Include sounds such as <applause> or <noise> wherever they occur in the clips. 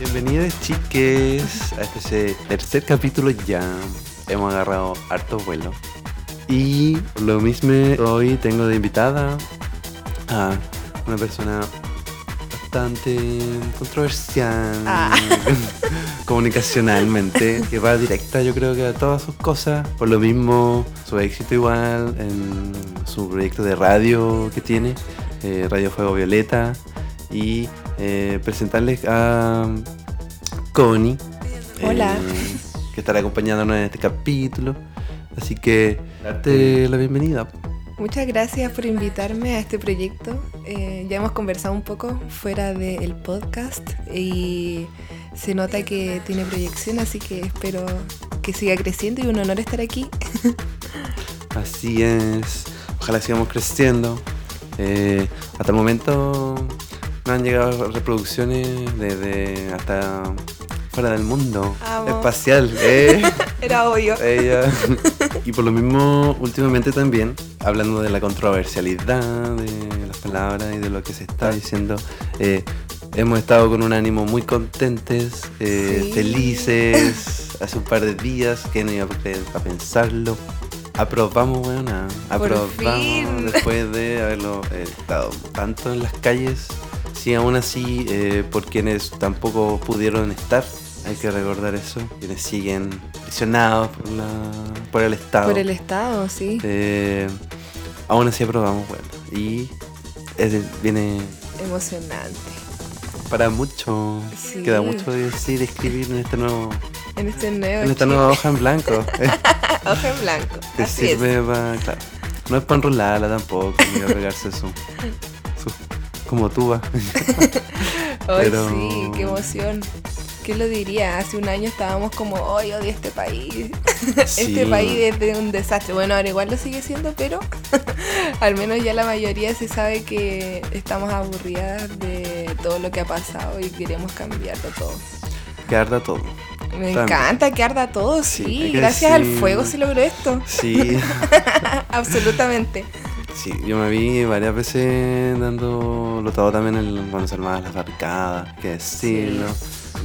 Bienvenidos chiques a este tercer capítulo ya. Hemos agarrado harto vuelo. Y lo mismo hoy tengo de invitada a una persona bastante controversial Ah. <laughs> comunicacionalmente, que va directa yo creo que a todas sus cosas. Por lo mismo, su éxito igual en su proyecto de radio que tiene, eh, Radio Fuego Violeta. Y eh, presentarles a Connie. Hola. eh, que estará acompañándonos en este capítulo. Así que darte la bienvenida. Muchas gracias por invitarme a este proyecto. Eh, ya hemos conversado un poco fuera del podcast y se nota que tiene proyección, así que espero que siga creciendo y un honor estar aquí. <laughs> Así es. Ojalá sigamos creciendo. Eh, hasta el momento no han llegado reproducciones desde hasta fuera del mundo Amo. espacial. eh. <laughs> Era obvio. Ella. <laughs> Y por lo mismo, últimamente también, hablando de la controversialidad de las palabras y de lo que se está diciendo, eh, hemos estado con un ánimo muy contentes, eh, Sí. felices, <laughs> hace un par de días, que no iba a, pensarlo. Aprobamos, weona. Aprobamos después de haberlo eh, estado tanto en las calles. Sí, aún así, eh, por quienes tampoco pudieron estar, hay que recordar eso, quienes siguen prisionados por, la, por el Estado. Por el estado, sí. Eh, aún así aprobamos, bueno, y es- viene Emocionante. para mucho, Sí. queda mucho de decir, escribir en este nuevo, En este nuevo. en esta nueva hoja en blanco. <laughs> Hoja en blanco. que Así es. sirve para, claro, no es para enrolarla tampoco, ni pegarse su como tuba. <laughs> Ay, Pero- sí, qué emoción. ¿Quién lo diría? Hace un año estábamos como, hoy odio este país. <laughs> Sí. Este país es de un desastre. Bueno, ahora igual lo sigue siendo, pero <laughs> al menos ya la mayoría se sabe que estamos aburridas de todo lo que ha pasado y queremos cambiarlo todo. que arda todo. Me También. encanta que arda todo, Sí, Gracias al fuego se logró esto. Sí. Absolutamente. Sí, yo me vi varias veces dando lo todo también en, cuando se armaban las barricadas, que decirlo.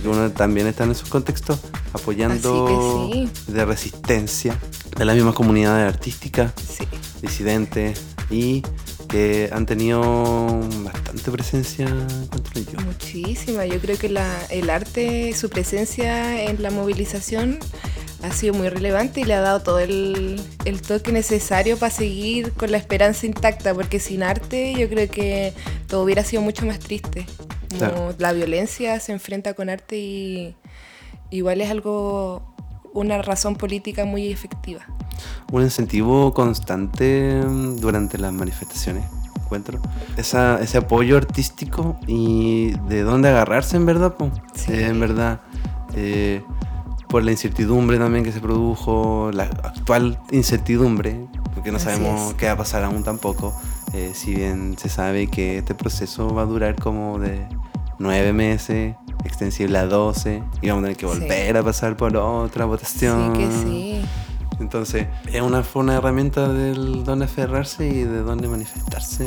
Que uno también está en esos contextos apoyando Así de resistencia de las mismas comunidades artísticas, Sí. disidentes y que han tenido bastante presencia contra ello. Muchísima. Yo creo que la- el arte, su presencia en la movilización ha sido muy relevante y le ha dado todo el, el toque necesario para seguir con la esperanza intacta, porque sin arte yo creo que todo hubiera sido mucho más triste. Como Claro. La violencia se enfrenta con arte y igual es algo, una razón política muy efectiva. un incentivo constante mm, durante las manifestaciones, encuentro. Esa, ese apoyo artístico y de dónde agarrarse en verdad, po. Sí. Eh, en verdad. eh, por la incertidumbre también que se produjo, la actual incertidumbre, porque no Así sabemos es. qué va a pasar aún tampoco. eh, si bien se sabe que este proceso va a durar como de nueve meses, extensible a 12, y vamos a tener que Sí. volver a pasar por otra votación. Sí que sí. Entonces, es una, una herramienta del donde aferrarse y de donde manifestarse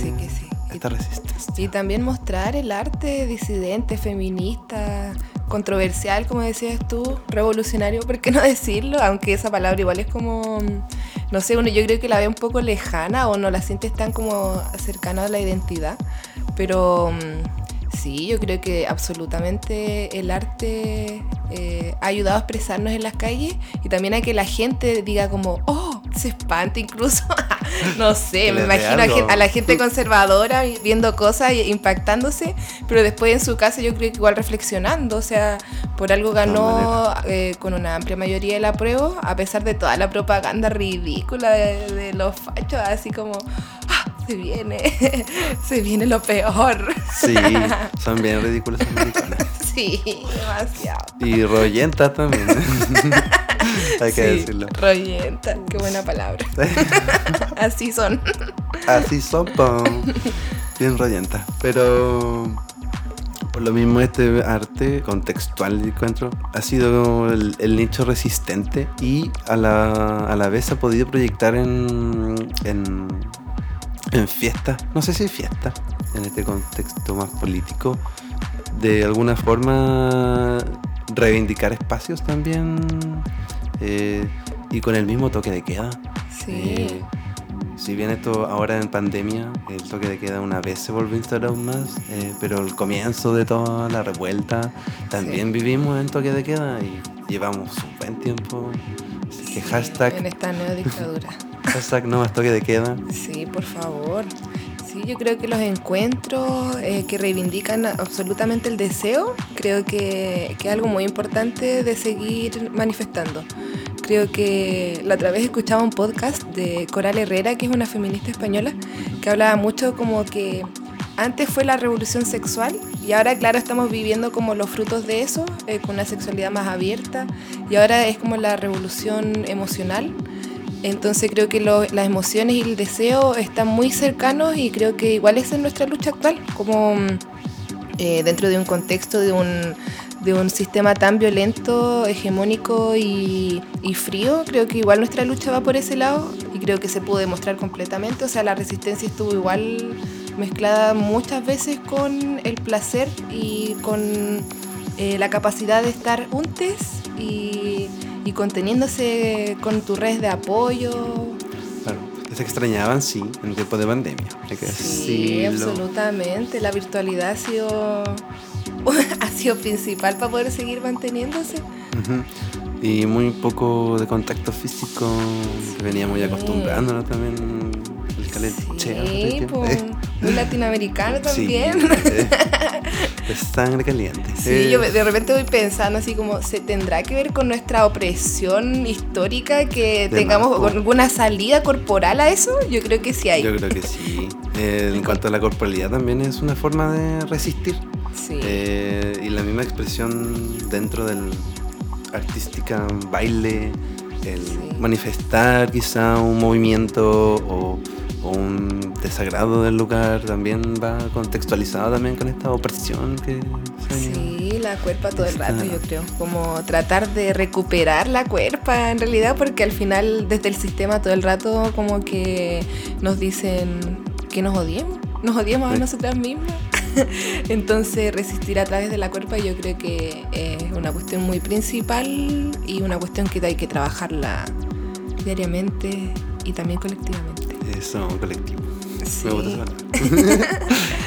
Sí que sí. esta resistencia. Y también mostrar el arte disidente, feminista, controversial, como decías tú, revolucionario, ¿por qué no decirlo? Aunque esa palabra igual es como, mm, no sé, uno yo creo que la ve un poco lejana o no la sientes tan como cercana a la identidad. Pero mm, sí, yo creo que absolutamente el arte eh, ha ayudado a expresarnos en las calles y también a que la gente diga como, oh, se espante incluso. <laughs> no sé, me imagino a, algo. gen- a la gente conservadora viendo cosas y impactándose, pero después en su casa yo creo que igual reflexionando, o sea, por algo ganó eh, con una amplia mayoría el apruebo, a pesar de toda la propaganda ridícula de, de los fachos, así como, "Ah, se viene, <laughs> se viene lo peor. Sí, <laughs> son bien ridículas esas mariconas. Sí, demasiado. Y rollentas también. <laughs> Hay que Sí, decirlo. Rollenta, qué buena palabra. <laughs> Así son. Así son, po. bien rollenta. Pero por lo mismo este arte contextual encuentro ha sido el, el nicho resistente y a la, a la vez ha podido proyectar en, en, en fiestas, no sé si fiestas, en este contexto más político, de alguna forma reivindicar espacios también eh, y con el mismo toque de queda. Sí. Eh, si bien esto ahora en pandemia, el toque de queda una vez se volvió a instalar aún más, eh, pero el comienzo de toda la revuelta, también vivimos en toque de queda y llevamos un buen tiempo. Así que En hashtag, esta nueva dictadura. <laughs> hashtag no más toque de queda. Sí, por favor. Sí, yo creo que los encuentros eh, que reivindican absolutamente el deseo, creo que, que es algo muy importante de seguir manifestando. Creo que la otra vez escuchaba un podcast de Coral Herrera, que es una feminista española, que hablaba mucho como que antes fue la revolución sexual y ahora, claro, estamos viviendo como los frutos de eso, eh, con una sexualidad más abierta y ahora es como la revolución emocional. Entonces creo que las emociones y el deseo están muy cercanos y creo que igual es nuestra lucha actual, como mm, eh, dentro de un contexto de un, de un sistema tan violento, hegemónico y, y frío, creo que igual nuestra lucha va por ese lado y creo que se pudo demostrar completamente, o sea, la resistencia estuvo igual mezclada muchas veces con el placer y con eh, la capacidad de estar untes y, y conteniéndose con tus redes de apoyo. Claro, se extrañaban, sí, en tiempo de pandemia. Hay que Sí, decirlo. absolutamente. La virtualidad ha sido, <laughs> ha sido principal para poder seguir manteniéndose. Ujú. Y muy poco de contacto físico, que veníamos ya Sí. acostumbrándonos también el. Sí, pues, <laughs> muy latinoamericano también. Sí, eh, es sangre caliente. <laughs> Sí, yo de repente voy pensando así como, ¿se tendrá que ver con nuestra opresión histórica que De tengamos más, alguna salida corporal a eso? Yo creo que sí hay. Yo creo que sí. Eh, en cuanto a la corporalidad también es una forma de resistir. Sí. Eh, y la misma expresión dentro del artística, baile, el Sí. manifestar quizá un movimiento o un desagrado del lugar también va contextualizado también con esta opresión que se. Sí, la cuerpa todo el rato, yo creo. Como tratar de recuperar la cuerpa en realidad, porque al final desde el sistema todo el rato como que nos dicen que nos odiemos, nos odiemos a nosotras mismas. <laughs> Entonces resistir a través de la cuerpa yo creo que es una cuestión muy principal y una cuestión que hay que trabajarla diariamente y también colectivamente. Eso, colectivo. Sí. Me gusta esa palabra.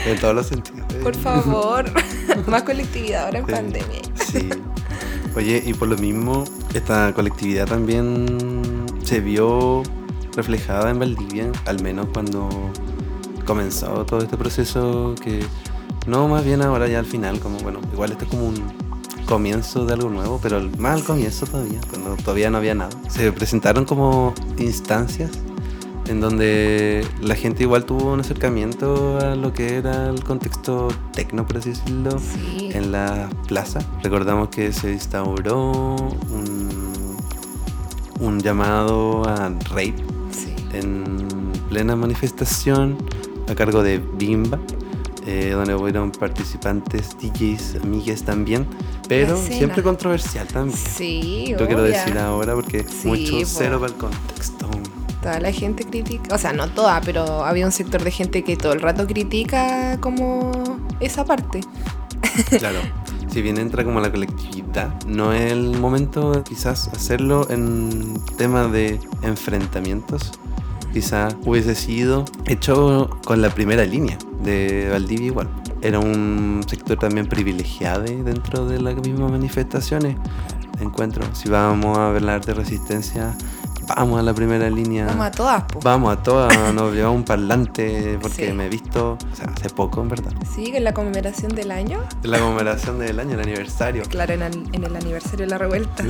en todos los sentidos. Por favor, <laughs> más colectividad ahora en Sí. pandemia. Sí. Oye, y por lo mismo, esta colectividad también se vio reflejada en Valdivia, al menos cuando comenzó todo este proceso que no más bien ahora ya al final, como bueno, igual esto es como un comienzo de algo nuevo, pero más al comienzo todavía, cuando todavía no había nada. Se presentaron como instancias en donde la gente igual tuvo un acercamiento a lo que era el contexto tecno, por así decirlo, Sí. en la plaza. Recordamos que se instauró un, un llamado a rape Sí. en plena manifestación a cargo de Bimba, eh, donde hubieron participantes, DJs, amigues también, pero siempre controversial también. Sí, Lo quiero decir ahora porque Sí, mucho cero para el contexto. Toda la gente critica, o sea, no toda, pero había un sector de gente que todo el rato critica como esa parte. <laughs> Claro. Si bien entra como la colectividad, no es el momento quizás hacerlo en tema de enfrentamientos. Quizás hubiese sido hecho con la primera línea de Valdivia igual. Era un sector también privilegiado dentro de las mismas manifestaciones. Encuentro, si vamos a hablar de resistencia, vamos a la primera línea. Vamos a todas, pues. Vamos a todas, <laughs> nos llevamos un parlante porque Sí. me he visto, o sea, hace poco en verdad. Sí, en la conmemoración del año. La conmemoración del año, el aniversario. Claro, en el, en el aniversario de la revuelta.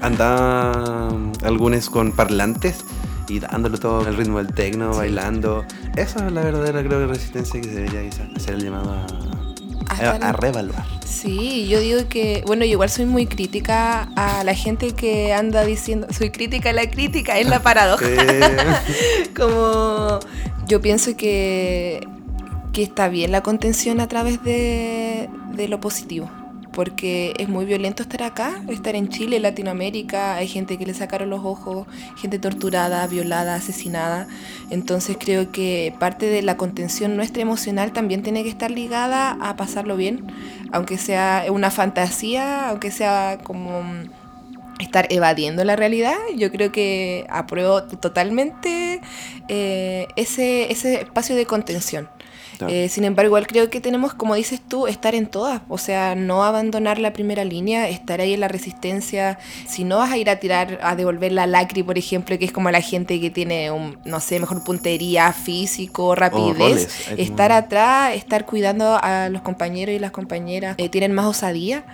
Andaban algunos con parlantes y dándolo todo el ritmo del tecno, Sí. bailando. Esa es la verdadera, creo que resistencia que se debería quizás hacer el llamado a, A a, reevaluar. Sí, yo digo que, bueno, yo igual soy muy crítica a la gente que anda diciendo, soy crítica a la crítica, es la <laughs> paradoja. <laughs> Como yo pienso que, que está bien la contención a través de, de lo positivo porque es muy violento estar acá, estar en Chile, Latinoamérica, hay gente que le sacaron los ojos, gente torturada, violada, asesinada. Entonces creo que parte de la contención nuestra emocional también tiene que estar ligada a pasarlo bien, aunque sea una fantasía, aunque sea como estar evadiendo la realidad, yo creo que apruebo totalmente eh, ese, ese espacio de contención. Eh, sin embargo, igual creo que tenemos, como dices tú, estar en todas. O sea, no abandonar la primera línea, estar ahí en la resistencia. Si no vas a ir a tirar, a devolver la lacri, por ejemplo, que es como la gente que tiene, un, no sé, mejor puntería, físico, rapidez. estar atrás, estar cuidando a los compañeros y las compañeras, eh, tienen más osadía.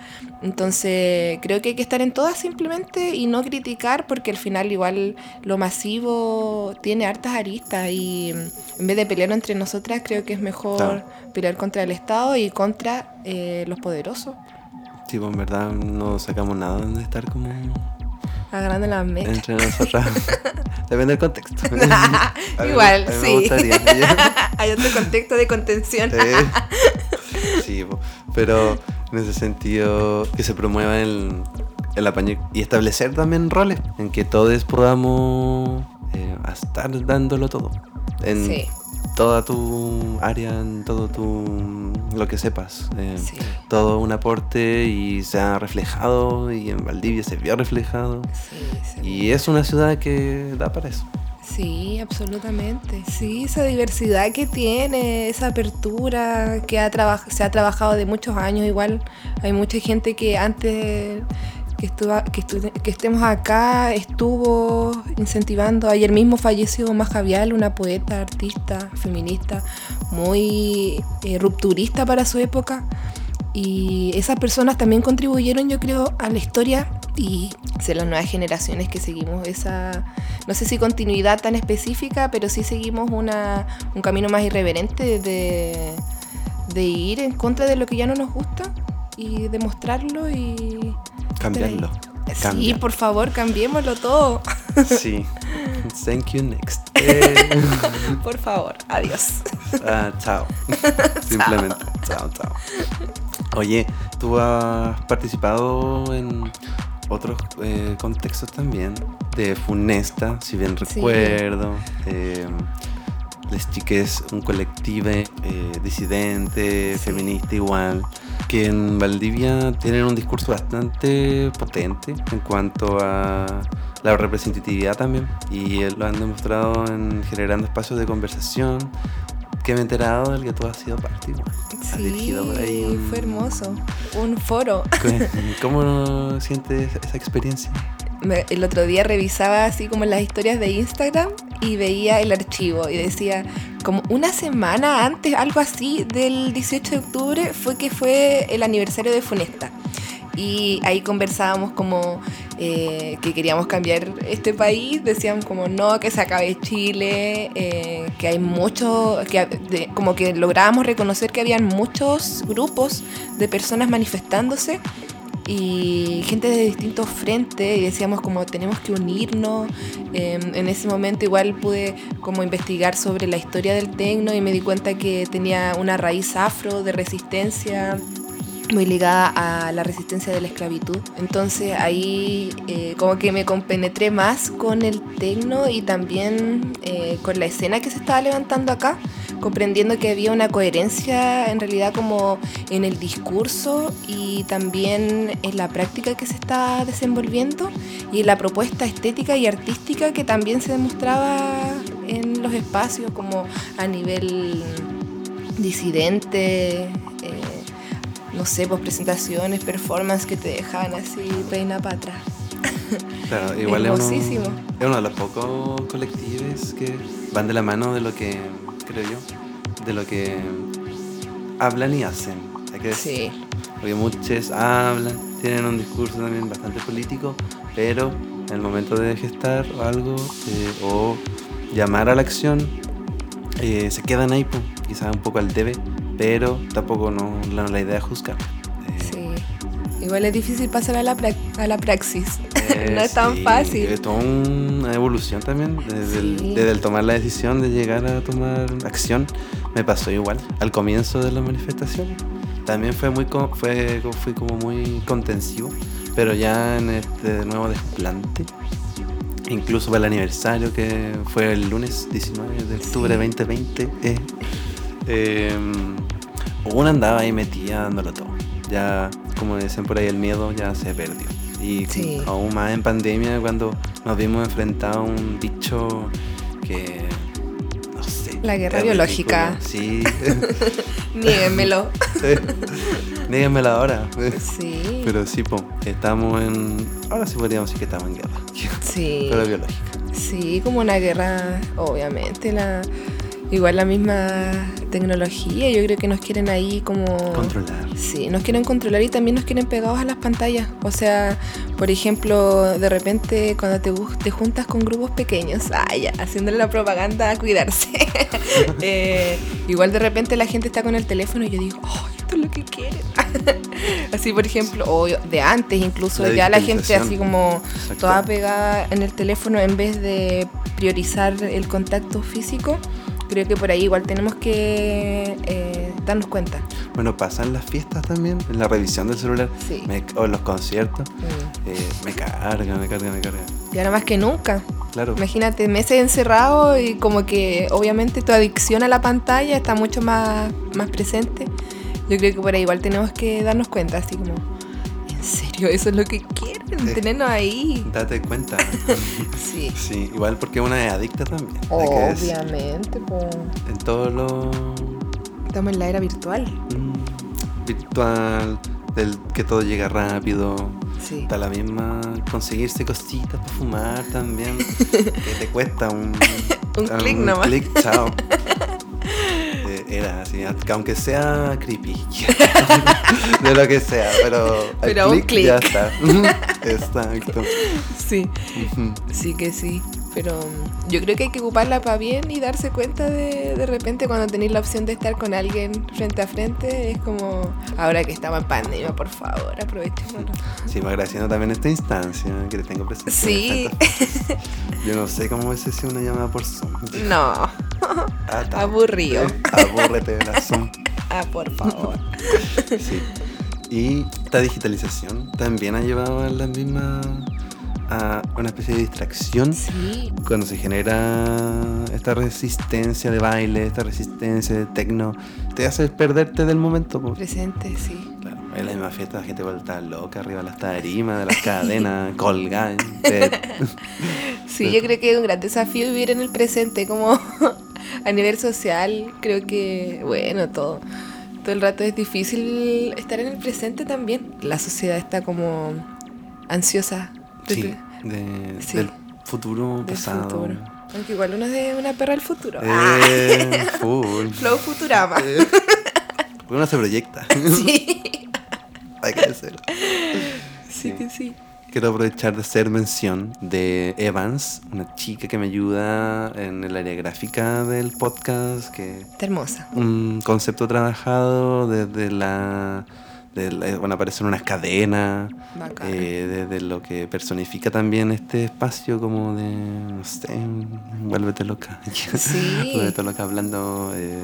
Entonces, creo que hay que estar en todas simplemente y no criticar, porque al final, igual, lo masivo tiene hartas aristas y en vez de pelear entre nosotras, creo que es mejor mejor pelear contra el Estado y contra eh, los poderosos. Sí, pues en verdad no sacamos nada de estar como... Agarrando las mechas. Entre nosotras. <laughs> Depende del contexto. <laughs> Igual, sí. <laughs> Hay otro contexto de contención. sí, pero en ese sentido que se promueva el, el apaño y establecer también roles en que todos podamos eh, estar dándolo todo. En, sí toda tu área, en todo tu lo que sepas, eh, todo un aporte y se ha reflejado y en Valdivia se vio reflejado y es una ciudad que da para eso. Sí, absolutamente. Sí, esa diversidad que tiene, esa apertura que ha se ha trabajado de muchos años. Igual hay mucha gente que antes que, que, estemos acá, estuvo incentivando, ayer mismo falleció Maja Vial, una poeta, artista, feminista, muy eh, rupturista para su época. Y esas personas también contribuyeron, yo creo, a la historia y de las nuevas generaciones que seguimos esa, no sé si continuidad tan específica, pero sí seguimos una, un camino más irreverente de, de ir en contra de lo que ya no nos gusta y demostrarlo y Cambiarlo. Sí, por favor, cambiémoslo todo. <laughs> Sí. Thank you, next. <laughs> por favor, adiós. Ah, <laughs> chao. Simplemente, chao, chao. Oye, tú has participado en otros eh, contextos también, de Funesta, si bien recuerdo. Eh, les Chiques, un colectivo eh, disidente, feminista igual que en Valdivia tienen un discurso bastante potente en cuanto a la representatividad también y lo han demostrado en generando espacios de conversación que me he enterado del que tú has sido parte. Sí, fue hermoso. Un foro. ¿Cómo sientes esa experiencia? el otro día revisaba así como las historias de Instagram y veía el archivo y decía como una semana antes, algo así, del 18 de octubre fue que fue el aniversario de Funesta. Y ahí conversábamos como eh, que queríamos cambiar este país, decían como no, que se acabe Chile, eh, que hay mucho, que como que lográbamos reconocer que habían muchos grupos de personas manifestándose y gente de distintos frentes y decíamos como tenemos que unirnos. Em, en ese momento igual pude como investigar sobre la historia del tecno y me di cuenta que tenía una raíz afro de resistencia muy ligada a la resistencia de la esclavitud. Entonces ahí eh, como que me compenetré más con el tecno y también eh, con la escena que se estaba levantando acá, comprendiendo que había una coherencia en realidad como en el discurso y también en la práctica que se está desenvolviendo y en la propuesta estética y artística que también se demostraba en los espacios como a nivel disidente. No sé, pues presentaciones, performance que te dejan así reina patra. <laughs> Claro, igual es uno, es uno de los pocos colectivos que van de la mano de lo que, creo yo, de lo que hablan y hacen. Hay que decir. Sí. Porque muchos hablan, tienen un discurso también bastante político, pero en el momento de gestar algo eh, o llamar a la acción, eh, se quedan ahí, pues, quizás un poco al debe pero tampoco no, la, la idea es juzgar. Eh, Sí. Igual es difícil pasar a la, prac- a la praxis. eh, <laughs> no es tan sí, fácil. Es toda una evolución también, desde, el, desde el tomar la decisión de llegar a tomar acción. Me pasó igual al comienzo de la manifestación. También fue muy, co- fue, fui como muy contensivo, pero ya en este nuevo desplante, incluso para el aniversario que fue el lunes 19 de octubre Sí. 2020, eh, eh, una andaba ahí metida dándolo todo. Ya, como dicen por ahí, el miedo ya se perdió. Y Sí. aún más en pandemia, cuando nos vimos enfrentados a un bicho que. No sé. La guerra biológica. Sí. <laughs> Niéguemelo. Díganmelo ahora. Sí. Pero sí, po, estamos en. Ahora sí podríamos decir que estamos en guerra. sí. Pero biológica. Sí, como una guerra, obviamente, la igual la misma tecnología, yo creo que nos quieren ahí como Controlar. Sí, nos quieren controlar y también nos quieren pegados a las pantallas. O sea, por ejemplo, de repente cuando te, te juntas con grupos pequeños, ah, ya, haciéndole la propaganda a cuidarse. <laughs> Eh, igual de repente la gente está con el teléfono y yo digo, oh, esto es lo que quieren. <laughs> así, por ejemplo, o de antes incluso, La ya la gente así como Exacto. toda pegada en el teléfono en vez de priorizar el contacto físico. Creo que por ahí igual tenemos que eh, darnos cuenta. Bueno, pasan las fiestas también, en la revisión del celular. Sí. Me- o en los conciertos. Mm. eh, me carga, me carga, me carga. Y ahora más que nunca. Claro. Imagínate, meses encerrado y como que obviamente tu adicción a la pantalla está mucho más, más presente. Yo creo que por ahí igual tenemos que darnos cuenta, así como, ¿en serio eso es lo que quieren? Tenernos ahí. Date cuenta. <laughs> Sí. sí, igual porque una es adicta también. Obviamente, pues. En todo lo Estamos en la era virtual. mm, virtual, del que todo llega rápido. Sí. Está la misma conseguirse cositas para fumar también. <laughs> que te cuesta un, Un clic nomás. clic, chao. <laughs> Era así, aunque sea creepy. <laughs> de lo que sea, pero. al Pero un Ya está. Exacto. Sí. Sí que sí. Pero yo creo que hay que ocuparla para bien y darse cuenta de de repente cuando tenéis la opción de estar con alguien frente a frente. Es como, ahora que estamos en pandemia, por favor, aprovechémoslo. Sí, me agradeciendo también esta instancia que te tengo presente. Sí. <laughs> Yo no sé cómo hubiese sido una llamada por Zoom. No. <laughs> Ah. Aburrido. Abúrrete de la Zoom. <laughs> Ah, por favor. Sí. Y esta digitalización también ha llevado a la misma. A una especie de distracción Sí. cuando se genera esta resistencia de baile, esta resistencia de tecno, te hace perderte del momento. Presente, sí. Claro, en la misma fiesta la gente vuelta loca arriba de las tarimas, de las cadenas, <laughs> colgadas. <laughs> te- Sí, yo creo que es un gran desafío vivir en el presente, como <laughs> a nivel social, creo que, bueno, todo, todo el rato es difícil estar en el presente también. La sociedad está como ansiosa Sí, de- Sí. del futuro del pasado. futuro. Aunque igual uno es de una perra del futuro. Ah, Eh, <laughs> full. Flow Futurama. Eh, <laughs> uno se proyecta. Sí, <laughs> Hay que decirlo. sí que sí. Quiero aprovechar de hacer mención de Evans, una chica que me ayuda en el área gráfica del podcast, que Está hermosa. un concepto trabajado desde la, de la- bueno, aparecen unas cadenas, Bacán. eh, desde lo que personifica también este espacio como de, no sé, vuélvete loca. <laughs> Sí. vuélvete loca hablando. eh,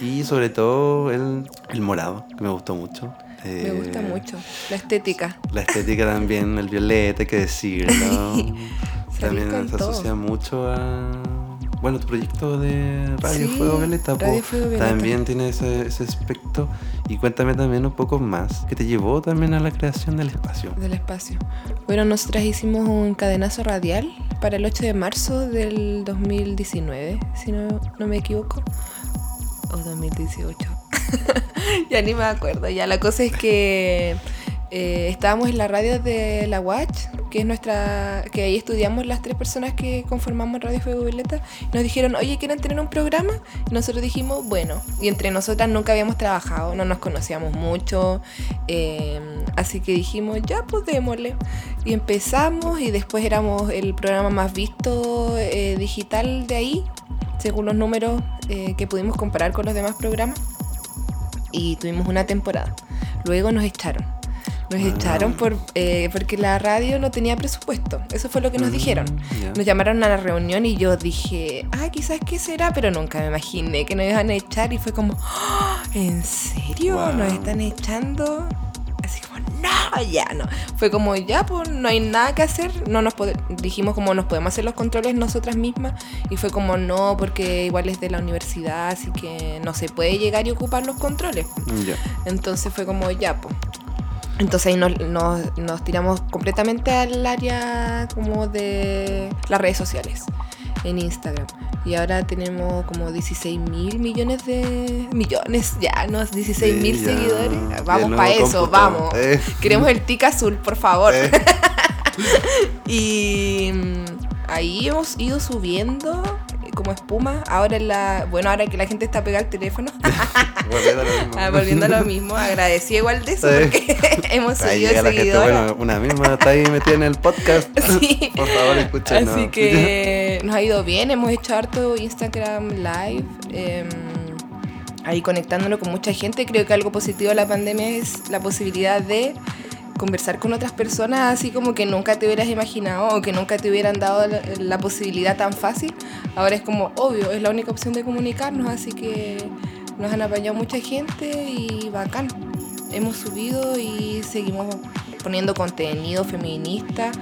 y sobre todo el, el morado, que me gustó mucho. Me Eh, gusta mucho. La estética. la estética también, el violeta, hay que decirlo. <laughs> también se todo. asocia mucho a. Bueno, tu proyecto de Radio Sí, Fuego Violeta, Radio Fuego Violeta. también tiene ese, ese aspecto. Y cuéntame también un poco más, que te llevó también a la creación del espacio. del espacio. Bueno, nosotras hicimos un cadenazo radial para el 8 de marzo del 2019, si no, no me equivoco. O 2018. <laughs> ya ni me acuerdo. Ya la cosa es que eh, estábamos en la radio de la Watch, que es nuestra. que ahí estudiamos las tres personas que conformamos Radio Fuego Violeta. Nos dijeron, oye, ¿quieren tener un programa? Y nosotros dijimos, bueno. Y entre nosotras nunca habíamos trabajado, no nos conocíamos mucho. eh, así que dijimos, ya, pues. Y empezamos, y después éramos el programa más visto eh, digital de ahí, según los números eh, que pudimos comparar con los demás programas. y tuvimos una temporada. Luego nos echaron. Nos echaron por, eh, porque la radio no tenía presupuesto. Eso fue lo que nos Mm, dijeron. ya. Nos llamaron a la reunión y yo dije, ah, quizás qué será, pero nunca me imaginé que nos iban a echar y fue como, "Ah, ¿en serio? Wow. ¿Nos están echando? Así como, no, ya no. Fue como, ya, pues no hay nada que hacer. No nos dijimos como nos podemos hacer los controles nosotras mismas y fue como, no, porque igual es de la universidad, así que no se puede llegar y ocupar los controles. Ya. Entonces fue como, ya, pues. Entonces ahí nos, nos- nos tiramos completamente al área como de las redes sociales, en Instagram. Y ahora tenemos como 16 mil millones de... Millones, ya, ¿no? 16 mil Sí, seguidores. Vamos para eso, vamos. Eh. Queremos el tic azul, por favor. Eh. <laughs> Y mm, ahí hemos ido subiendo como espuma. Ahora en la... Bueno, ahora que la gente está pegada al teléfono. <laughs> Volviendo a lo mismo. Ah, volviendo a lo mismo, agradecí igual de eso Sí. porque <laughs> hemos gente, seguidores. bueno, una misma está ahí metida en el podcast. <laughs> Sí. Por favor, escúchenos. Así que nos ha ido bien, hemos hecho harto Instagram Live, em, ahí conectándonos con mucha gente. Creo que algo positivo de la pandemia es la posibilidad de conversar con otras personas así como que nunca te hubieras imaginado o que nunca te hubieran dado la, la posibilidad tan fácil. Ahora es como obvio, es la única opción de comunicarnos, así que nos han apañado mucha gente y bacán. Hemos subido y seguimos poniendo contenido feminista.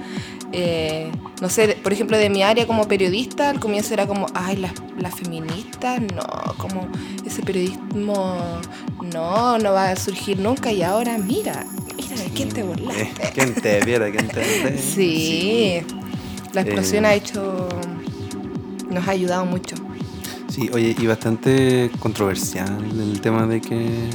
Eh, no sé, por ejemplo, de mi área como periodista, al comienzo era como, ay, las, las feministas, no, como ese periodismo, no, no va a surgir nunca. Y ahora, mira, mira, ¿de quién te Eh, burlaste? ¿Quién te viera? ¿Quién te viera? Sí, la explosión Eh. ha hecho, nos ha ayudado mucho. Sí, oye, y bastante controversial el tema de que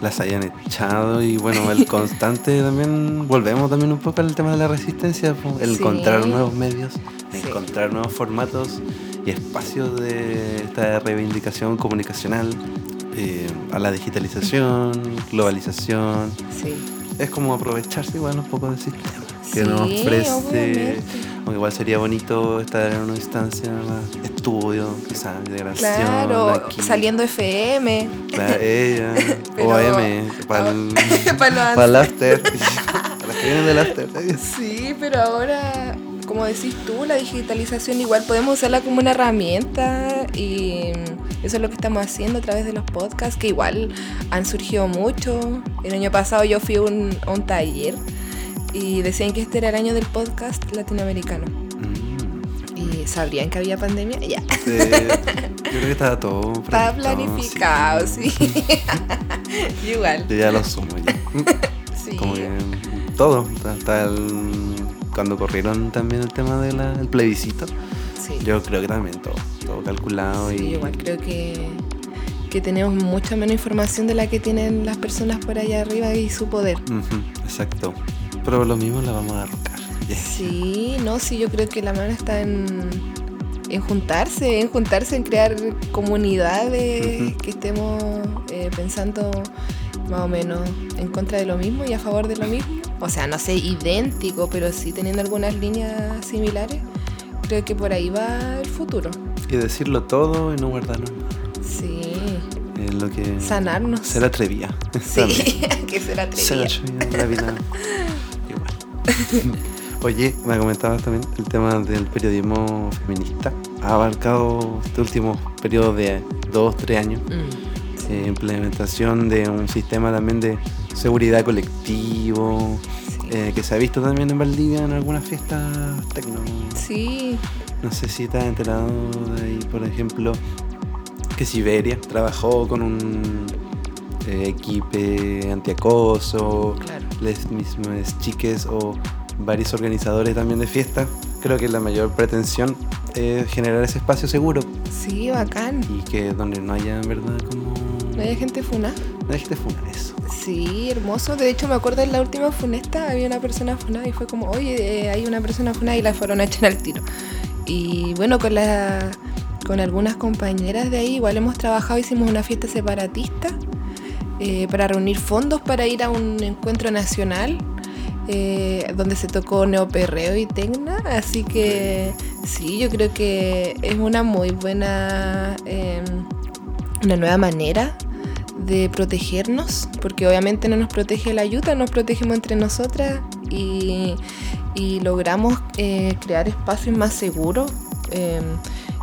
las hayan echado y bueno, el <laughs> constante también, volvemos también un poco al tema de la resistencia, el Sí. encontrar nuevos medios, Sí. encontrar nuevos formatos y espacios de esta reivindicación comunicacional eh, a la digitalización, globalización. Sí. Es como aprovecharse igual un poco del sistema que Sí, nos ofrece. obviamente. Aunque igual sería bonito estar en una instancia más estudio, quizás, de grabación. Claro, aquí. saliendo FM. Claro, ella, <laughs> Pero- <laughs> para el, Pa' los para el after. Para <laughs> las que vienen del after. Sí, pero ahora, como decís tú, la digitalización igual podemos usarla como una herramienta y eso es lo que estamos haciendo a través de los podcasts, que igual han surgido mucho. El año pasado yo fui a un, un taller y decían que este era el año del podcast latinoamericano. Mm, ¿Y sabrían que había pandemia? Ya, sí, yo creo que estaba todo planificado, planificado, sí. <laughs> igual, Yo ya lo sumo ya. <laughs> sí. Como que todo. Hasta el, cuando corrieron también el tema del plebiscito. sí. Yo creo que también todo, todo calculado Sí, y igual creo que, que tenemos mucha menos información de la que tienen las personas por allá arriba y su poder. Exacto. Pero lo mismo la vamos a arrocar. Yeah. <laughs> Sí, no, sí, yo creo que la mano está en, en juntarse, en juntarse, en crear comunidades que estemos eh, pensando más o menos en contra de lo mismo y a favor de lo mismo. O sea, no sé, idéntico, pero sí teniendo algunas líneas similares. Creo que por ahí va el futuro. Y decirlo todo y no guardarlo. Sí, Es lo que. sanarnos. Ser atrevida. Sí, <laughs> <laughs> que Ser atrevida. atrevida en la vida. <laughs> Igual. Oye, me comentabas también el tema del periodismo feminista. Ha abarcado este último periodo de dos, tres años. Mm, eh, implementación de un sistema también de seguridad colectivo. sí. eh, que se ha visto también en Valdivia en algunas fiestas tecno. Sí, No sé si te has enterado de ahí, por ejemplo, que Siberia trabajó con un eh, equipo antiacoso, claro. las mismas chiques o varios organizadores también de fiestas. Creo que la mayor pretensión es generar ese espacio seguro Sí, bacán. y que donde no haya en verdad como... No hay gente funa. No hay gente funa eso. Sí, hermoso. De hecho, me acuerdo en la última funesta había una persona funada y fue como, oye, eh, hay una persona funada y la fueron a echar al tiro. Y bueno, con la, con algunas compañeras de ahí igual hemos trabajado, hicimos una fiesta separatista eh, para reunir fondos para ir a un encuentro nacional eh, donde se tocó neoperreo y tecna. Así que sí, yo creo que es una muy buena, eh, una nueva manera de protegernos, porque obviamente no nos protege la ayuda, nos protegemos entre nosotras y, y logramos eh, crear espacios más seguros, eh,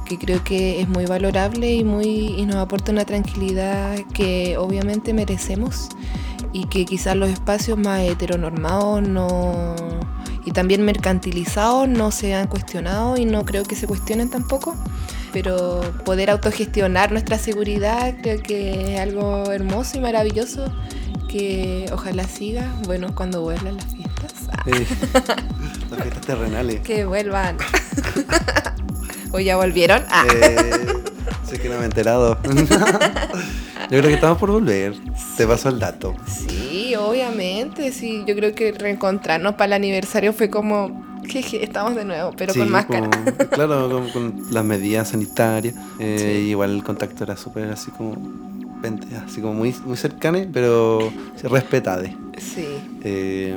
que creo que es muy valorable y, muy, y nos aporta una tranquilidad que obviamente merecemos y que quizás los espacios más heteronormados no y también mercantilizados no se han cuestionado y no creo que se cuestionen tampoco pero poder autogestionar nuestra seguridad creo que es algo hermoso y maravilloso que ojalá siga bueno cuando vuelvan las fiestas Eh, <laughs> las fiestas terrenales. que vuelvan <laughs> o ya volvieron ah. Eh, sé que no me he enterado. <laughs> Yo creo que estamos por volver. Te paso el dato. Sí, obviamente, sí. Yo creo que reencontrarnos para el aniversario fue como, jeje, <laughs> estamos de nuevo, pero Sí, con máscara. como- claro, con, con las medidas sanitarias. Eh, Igual el contacto era súper así como. Así como muy, muy cercano, pero respetado. Sí, Eh,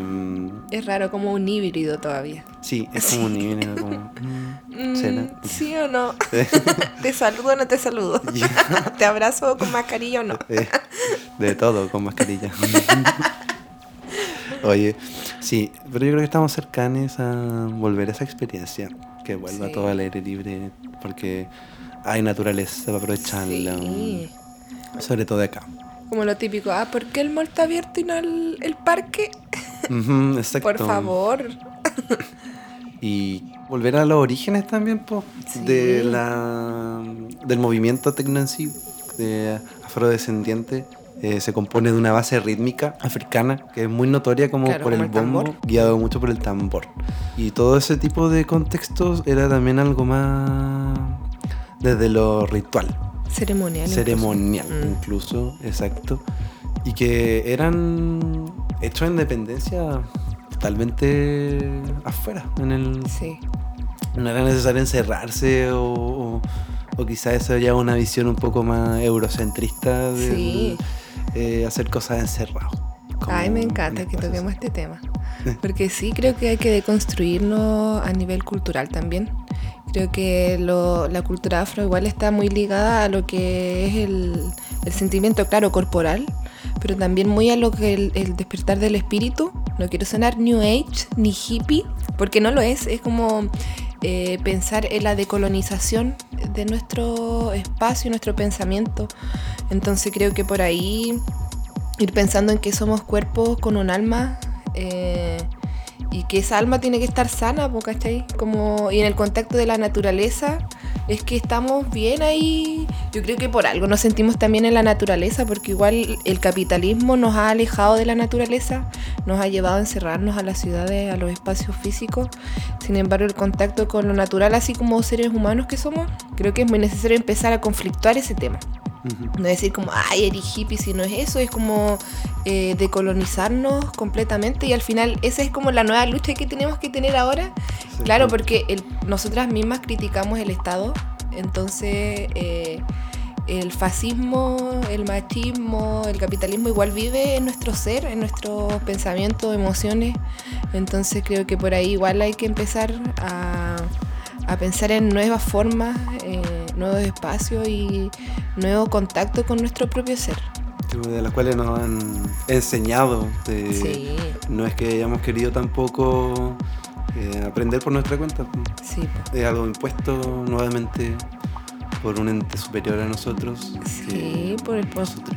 es raro, como un híbrido todavía. sí, es como un nivel, como. <laughs> mm, Mm. ¿Sí o no? <laughs> ¿Te saludo o no te saludo? ¿Te abrazo con mascarilla o no? Eh, de todo, con mascarilla. Oye, sí, pero yo creo que estamos cercanos a volver a esa experiencia. Que vuelva Sí. todo al aire libre, porque hay naturaleza para aprovecharla. Sí. Sobre todo acá. Como lo típico, ah, ¿por qué el mall está abierto y no el, el parque? <laughs> Exacto. Por favor. Y volver a los orígenes también, po, Sí. de la, del movimiento tecno en sí, de afrodescendiente. Eh, se compone de una base rítmica africana que es muy notoria como Claro, por como el el bombo, guiado mucho por el tambor. Y todo ese tipo de contextos era también algo más desde lo ritual, Ceremonial. ceremonial Mm. incluso, exacto. Y que eran hechos en dependencia totalmente afuera, en el, Sí. no era necesario encerrarse o, o, o quizás eso ya una visión un poco más eurocentrista de Sí. Eh, hacer cosas encerrado. Ay, me encanta que toquemos este tema. Porque sí, creo que hay que deconstruirnos a nivel cultural también. Creo que lo- la cultura afro igual está muy ligada a lo que es el, el sentimiento, claro, corporal, pero también muy a lo que el, el despertar del espíritu. No quiero sonar New Age ni hippie, porque no lo es. Es como eh, pensar en la decolonización de nuestro espacio, nuestro pensamiento. Entonces creo que por ahí ir pensando en que somos cuerpos con un alma eh, y que esa alma tiene que estar sana, ¿cachai? Como, y en el contacto de la naturaleza es que estamos bien ahí. Yo creo que por algo nos sentimos también en la naturaleza, porque igual el capitalismo nos ha alejado de la naturaleza, nos ha llevado a encerrarnos a las ciudades, a los espacios físicos. Sin embargo, el contacto con lo natural, así como seres humanos que somos, creo que es muy necesario empezar a conflictuar ese tema. No decir como, ay, eres hippie, si no es eso, es como eh, decolonizarnos completamente y al final esa es como la nueva lucha que tenemos que tener ahora. Claro, porque el- nosotras mismas criticamos el Estado, entonces eh, el fascismo, el machismo, el capitalismo igual vive en nuestro ser, en nuestros pensamientos, emociones, entonces creo que por ahí igual hay que empezar a, a pensar en nuevas formas, nuevos espacios y nuevo contacto con nuestro propio ser. De las cuales nos han enseñado. de- Sí, No es que hayamos querido tampoco eh, aprender por nuestra cuenta. sí. Es algo impuesto nuevamente por un ente superior a nosotros. sí, por el po- nosotros.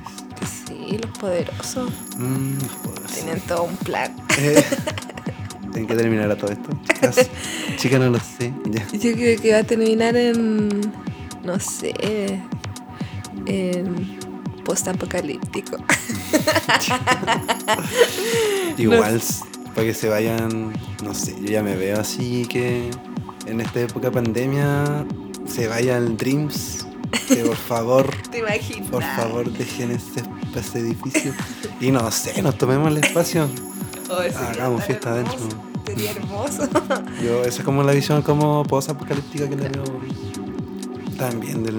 Sí, los poderosos Mm, los poderosos. tienen todo un plan. Eh, <laughs> Tienen que terminar a todo esto. Chicas, chicas no lo sé. Ya. Yo creo que va a terminar en. No sé. En. Post-apocalíptico. <laughs> Igual, s- para que se vayan, no sé, yo ya me veo así que en esta época de pandemia se vayan Dreams. Que por favor, <laughs> ¿Te imaginas? por favor, dejen ese, ese edificio. Y no sé, nos tomemos el espacio. <laughs> Oh, Hagamos fiesta hermoso, adentro. Sería hermoso. Yo, esa es como la visión como post-apocalíptica que le veo también del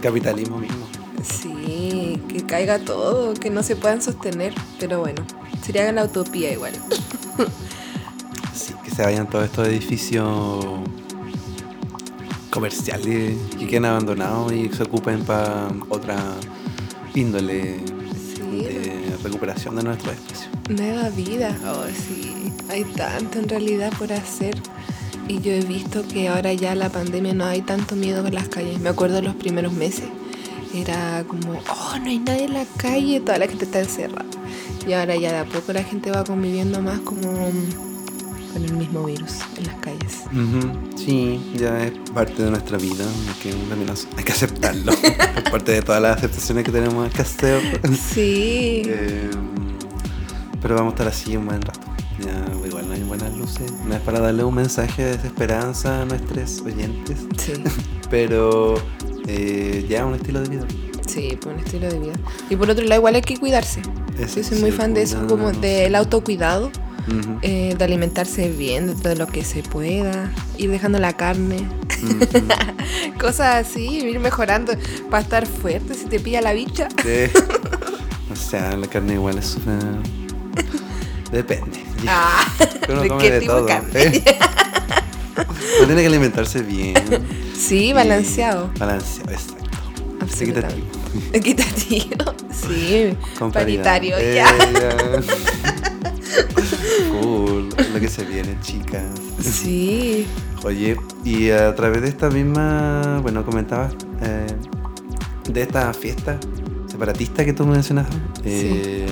capitalismo mismo. Sí, que caiga todo, que no se puedan sostener. Pero bueno, sería la utopía igual. <laughs> Sí, que se vayan todos estos edificios comerciales que queden abandonados y se ocupen para otra índole de recuperación de nuestro espacio. Nueva vida, oh sí, hay tanto en realidad por hacer. Y yo he visto que ahora ya la pandemia no hay tanto miedo en las calles. Me acuerdo los primeros meses. Era como, oh, no hay nadie en la calle, toda la gente está encerrada. Y ahora ya de a poco la gente va conviviendo más como con el mismo virus en las calles. Sí, ya es parte de nuestra vida, que hay que aceptarlo. <laughs> es parte de todas las aceptaciones que tenemos que hacer. Sí. Eh, pero vamos a estar así un buen rato. Ya, buenas luces. No es para darle un mensaje de desesperanza a nuestros oyentes. Sí. <laughs> pero eh, ya un estilo de vida. Sí, pues un estilo de vida. Y por otro lado, igual hay que cuidarse. Yo soy muy fan de eso, como del autocuidado. Eh, de alimentarse bien, de lo que se pueda, ir dejando la carne, <laughs> cosas así, ir mejorando para estar fuerte si te pilla la bicha. Sí. <laughs> o sea, la carne igual es. Depende. Ah, ¿de qué tipo de carne? ¿eh? <laughs> tiene que alimentarse bien. Sí, balanceado. Balanceado, exacto. Equitativo. Equitativo, <laughs> sí. Paritario, eh, ya. <laughs> cool, lo que se viene, chicas. Sí. Oye, y a través de esta misma, bueno, comentabas, eh, de esta fiesta separatista que tú mencionas, eh,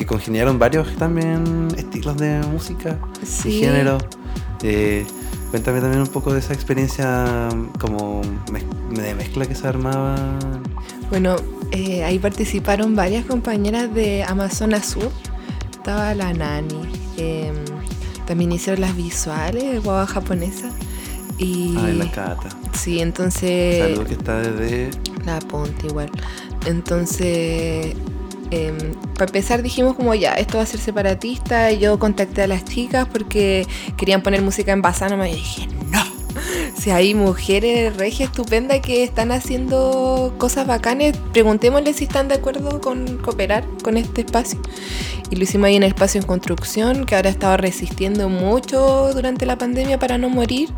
que congeniaron varios también estilos de música y género. Eh, cuéntame también un poco de esa experiencia como de mezcla que se armaba. Bueno, ahí participaron varias compañeras de Amazonas Sur estaba la Nani. Em, también hicieron las visuales de guava japonesa. Y, ah, la Cata. Sí, entonces. Saludos que está desde. La Ponte igual. Entonces. Em, para empezar dijimos como ya, esto va a ser separatista. Y yo contacté a las chicas porque querían poner música en basano y dije, no, <laughs> si hay mujeres regias estupendas que están haciendo cosas bacanes, preguntémosle si están de acuerdo con cooperar con este espacio. Y lo hicimos ahí en el espacio en construcción, que ahora estaba resistiendo mucho durante la pandemia para no morir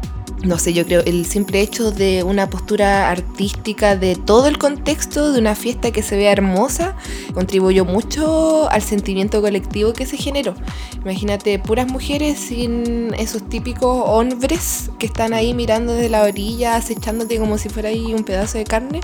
no sé, yo creo el simple hecho de una postura artística de todo el contexto de una fiesta que se vea hermosa contribuyó mucho al sentimiento colectivo que se generó. Imagínate puras mujeres sin esos típicos hombres que están ahí mirando desde la orilla, acechándote como si fuera ahí un pedazo de carne.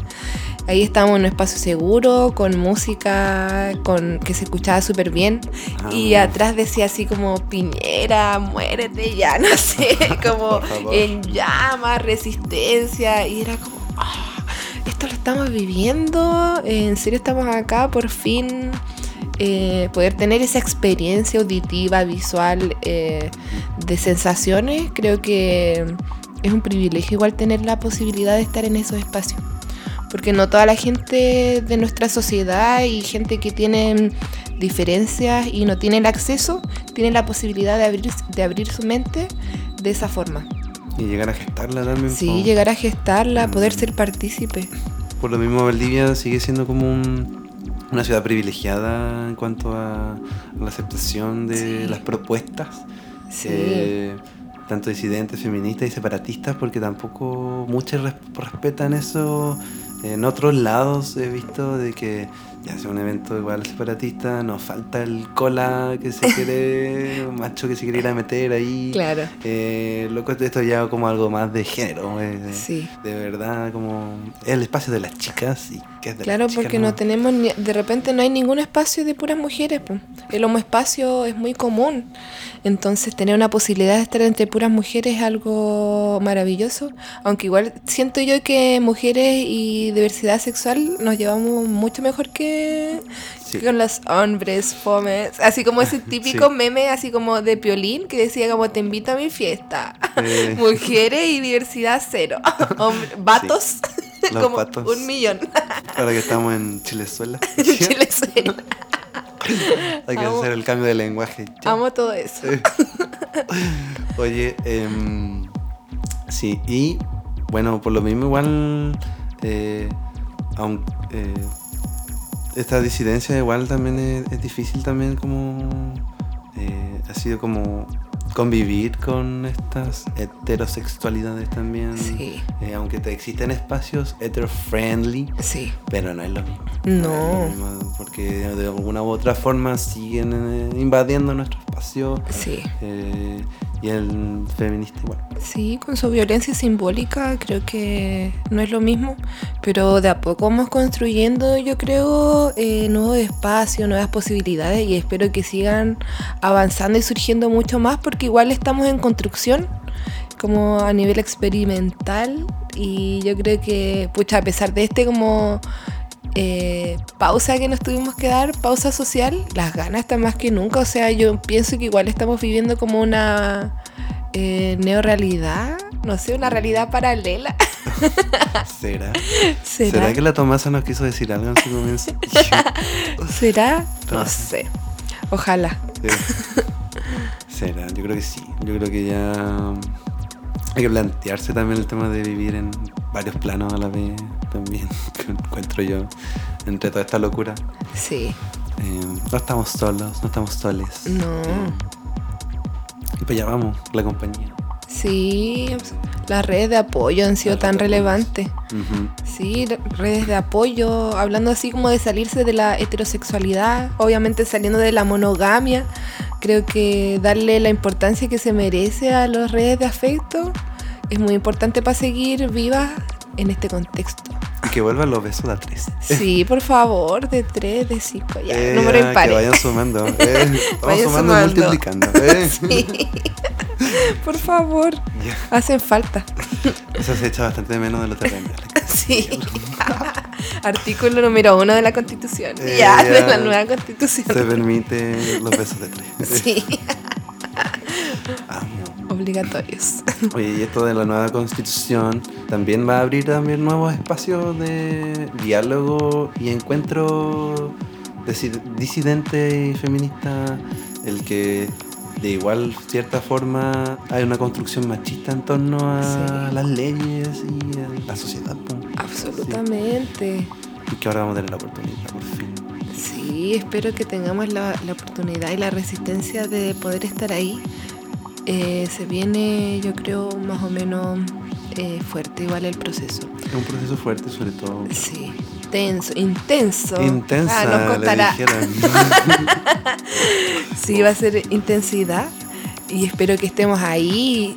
Ahí estábamos en un espacio seguro, con música con que se escuchaba súper bien. Ah, y atrás decía así como Piñera, muérete ya, <laughs> no sé, <laughs> como en llama, resistencia, y era como, ah, esto lo estamos viviendo, en serio estamos acá, por fin. Eh, poder tener esa experiencia auditiva, visual, eh, de sensaciones, creo que es un privilegio igual tener la posibilidad de estar en esos espacios. Porque no toda la gente de nuestra sociedad y gente que tiene diferencias y no tiene el acceso, tiene la posibilidad de abrir, de abrir su mente de esa forma. Y llegar a gestarla también. Sí, llegar a gestarla, mm. poder ser partícipe. Por lo mismo, Valdivia sigue siendo como una ciudad privilegiada en cuanto a la aceptación de las propuestas. Sí. Eh, tanto disidentes, feministas y separatistas, porque tampoco muchos respetan eso. En otros lados he visto de que ya sea un evento igual separatista, nos falta el cola que se quiere, <laughs> macho que se quiere ir a meter ahí. Claro. Eh, loco, esto ya como algo más de género, eh, sí. de verdad, como el espacio de las chicas y que es de Claro, porque no, tenemos, de repente no hay ningún espacio de puras mujeres, pues. el homo espacio es muy común, entonces tener una posibilidad de estar entre puras mujeres es algo maravilloso, aunque igual siento yo que mujeres y diversidad sexual nos llevamos mucho mejor que con los hombres fomes. Así como ese <laughs> típico meme, así como de Piolín, que decía como te invito a mi fiesta. <laughs> Mujeres y diversidad cero. <laughs> vatos. como un millón. Ahora que estamos en Chilezuela. Chilezuela. Hay que hacer el cambio de lenguaje. Amo todo eso. Oye, em, sí, y bueno, por lo mismo igual, eh, aunque, eh, esta disidencia igual también es, difícil también como... Eh, ha sido como convivir con estas heterosexualidades también. Sí. Eh, aunque te existen espacios hetero-friendly, Sí. pero no es lo mismo. No. es lo mismo, porque de alguna u otra forma siguen eh, invadiendo nuestro espacio. Sí. eh, y el feminista igual. Sí, con su violencia simbólica creo que no es lo mismo, pero de a poco vamos construyendo, yo creo, eh, nuevos espacios, nuevas posibilidades y espero que sigan avanzando y surgiendo mucho más porque igual estamos en construcción, como a nivel experimental y yo creo que, pucha, a pesar de este como eh, pausa que nos tuvimos que dar, pausa social, las ganas están más que nunca. O sea, yo pienso que igual estamos viviendo como una eh, neorealidad, no sé, una realidad paralela. <laughs> ¿Será? ¿Será? ¿Será que la Tomasa nos quiso decir algo en su comienzo? <laughs> ¿Será? No sé. Ojalá. ¿Será? Yo creo que sí. Yo creo que ya hay que plantearse también el tema de vivir en varios planos a la vez también, <laughs> que encuentro yo, entre toda esta locura. Sí. Eh, no estamos solos, no estamos soles. No. Eh, y pues ya vamos, la compañía. Sí, las redes de apoyo han sido Las tan relevantes. Sí, re- redes de apoyo, hablando así como de salirse de la heterosexualidad, obviamente saliendo de la monogamia. Creo que darle la importancia que se merece a las redes de afecto es muy importante para seguir vivas en este contexto. Y que vuelvan los besos de a tres. Sí, <laughs> por favor, de tres, de cinco, ya, Eh, número impar. Que vayan sumando. Eh, <laughs> vamos Vayan sumando, sumando. y multiplicando. eh. Sí. <laughs> Por favor, hacen falta. Eso se echa bastante de menos de los terrenos. Sí. Artículo número uno de la Constitución. Eh, ya, de la nueva Constitución. Se permite los besos de tres. Sí, Amo. Obligatorios. <laughs> Oye, y esto de la nueva constitución también va a abrir también nuevos espacios de diálogo y encuentro disi- disidente y feminista, el que de igual cierta forma hay una construcción machista en torno a Sí. las leyes y a la sociedad. Absolutamente. Sí. Y que ahora vamos a tener la oportunidad, por fin. Sí, espero que tengamos la, la oportunidad y la resistencia de poder estar ahí. Eh, se viene, yo creo, más o menos eh, fuerte igual el proceso. Es un proceso fuerte, sobre todo. Sí, tenso, intenso. Intensa, Ah, nos dijeron. <laughs> Sí, va a ser intensidad y espero que estemos ahí,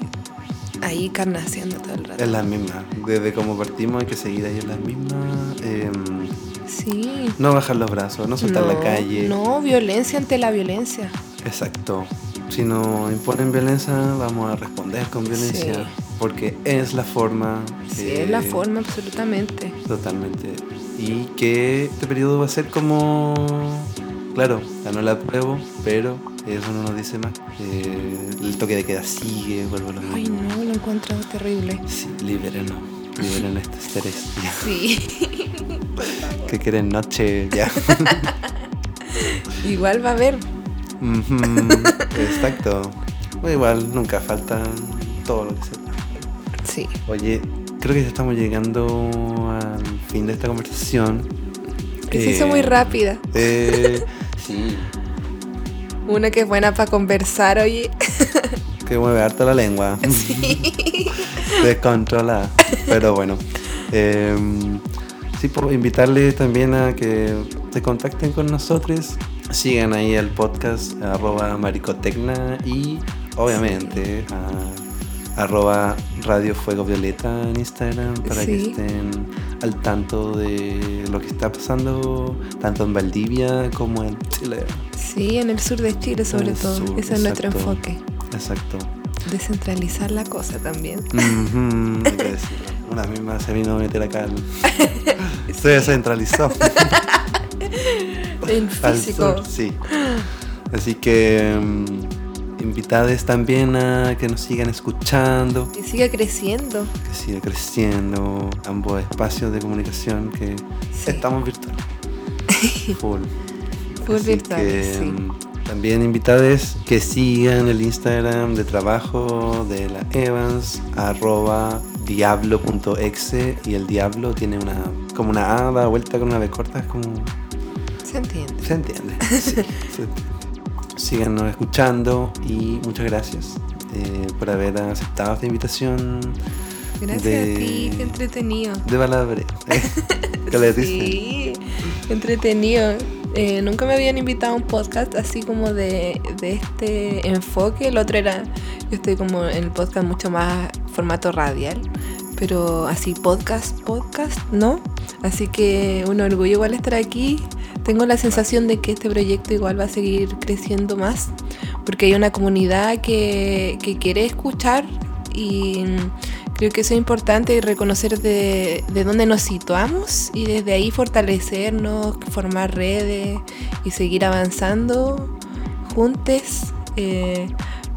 ahí carnaciendo todo el rato. Es la misma. Desde como partimos hay que seguir ahí en la misma. em, Sí. no bajar los brazos, no soltar la calle. No, violencia ante la violencia. Exacto. Si nos imponen violencia, vamos a responder con violencia. Sí. Porque es la forma. Sí, eh, es la forma, absolutamente. Totalmente. Y que este periodo va a ser como. Claro, ganó el apruebo, pero eso no nos dice más. Eh, el toque de queda sigue, vuelvo a lo Ay, mismo. no, lo encuentro terrible. Sí, libérenos. Liberen estos seres ya, Sí. <laughs> que quieren noche ya. <laughs> Igual va a haber. Exacto. Bueno, igual nunca falta todo lo que se Sí. Oye, creo que ya estamos llegando al fin de esta conversación. Que se hizo muy Eh, rápida. Eh, <laughs> sí, Una que es buena para conversar, oye. <laughs> que mueve harto la lengua. <laughs> Descontrolada. Pero bueno. eh, sí, puedo invitarles también a que se contacten con nosotros. Sigan ahí el podcast arroba maricotecna y obviamente a arroba Radio Fuego Violeta en Instagram para que estén al tanto de lo que está pasando tanto en Valdivia como en Chile. Sí, en el sur de Chile sobre el todo. sur, Ese es nuestro enfoque. Exacto. Descentralizar la cosa también. Decirlo. Una misma se vino a meter acá al... Se descentralizó. <laughs> En al físico. sur, sí. Así que mm, invitades también a que nos sigan escuchando, Que siga creciendo. que siga creciendo ambos espacios de comunicación que Sí. estamos virtuales. <laughs> Full. Full virtuales, que, sí. mm, También invitades que sigan el Instagram de trabajo de la Evans, arroba diablo.exe y el diablo tiene una como una A da vuelta con una B corta, es como Se entiende. se entiende. Sí, <laughs> se. Síganos escuchando y muchas gracias. eh, por haber aceptado esta invitación. Gracias de, a ti, qué entretenido. De palabra. ¿Qué le? Sí, entretenido. Eh, nunca me habían invitado a un podcast así como de, de este enfoque. El otro era, yo estoy como en el podcast mucho más formato radial, pero así podcast, podcast, ¿no? Así que un orgullo igual estar aquí. Tengo la sensación de que este proyecto igual va a seguir creciendo más, porque hay una comunidad que, que quiere escuchar y creo que eso es importante reconocer de, de dónde nos situamos y desde ahí fortalecernos, formar redes y seguir avanzando juntos eh,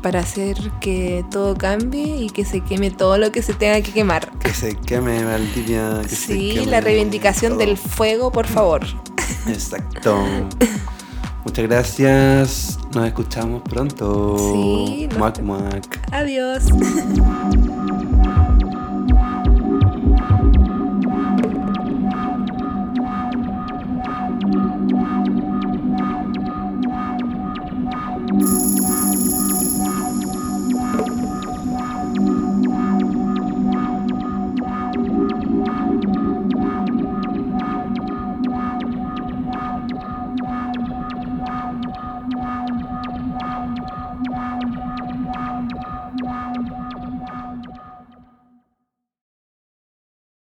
para hacer que todo cambie y que se queme todo lo que se tenga que quemar. Que se queme Valdivia. Que se Sí, queme la reivindicación todo. del fuego, por favor. Exacto. Muchas gracias. Nos escuchamos pronto. Sí, Muac, muac. Adiós.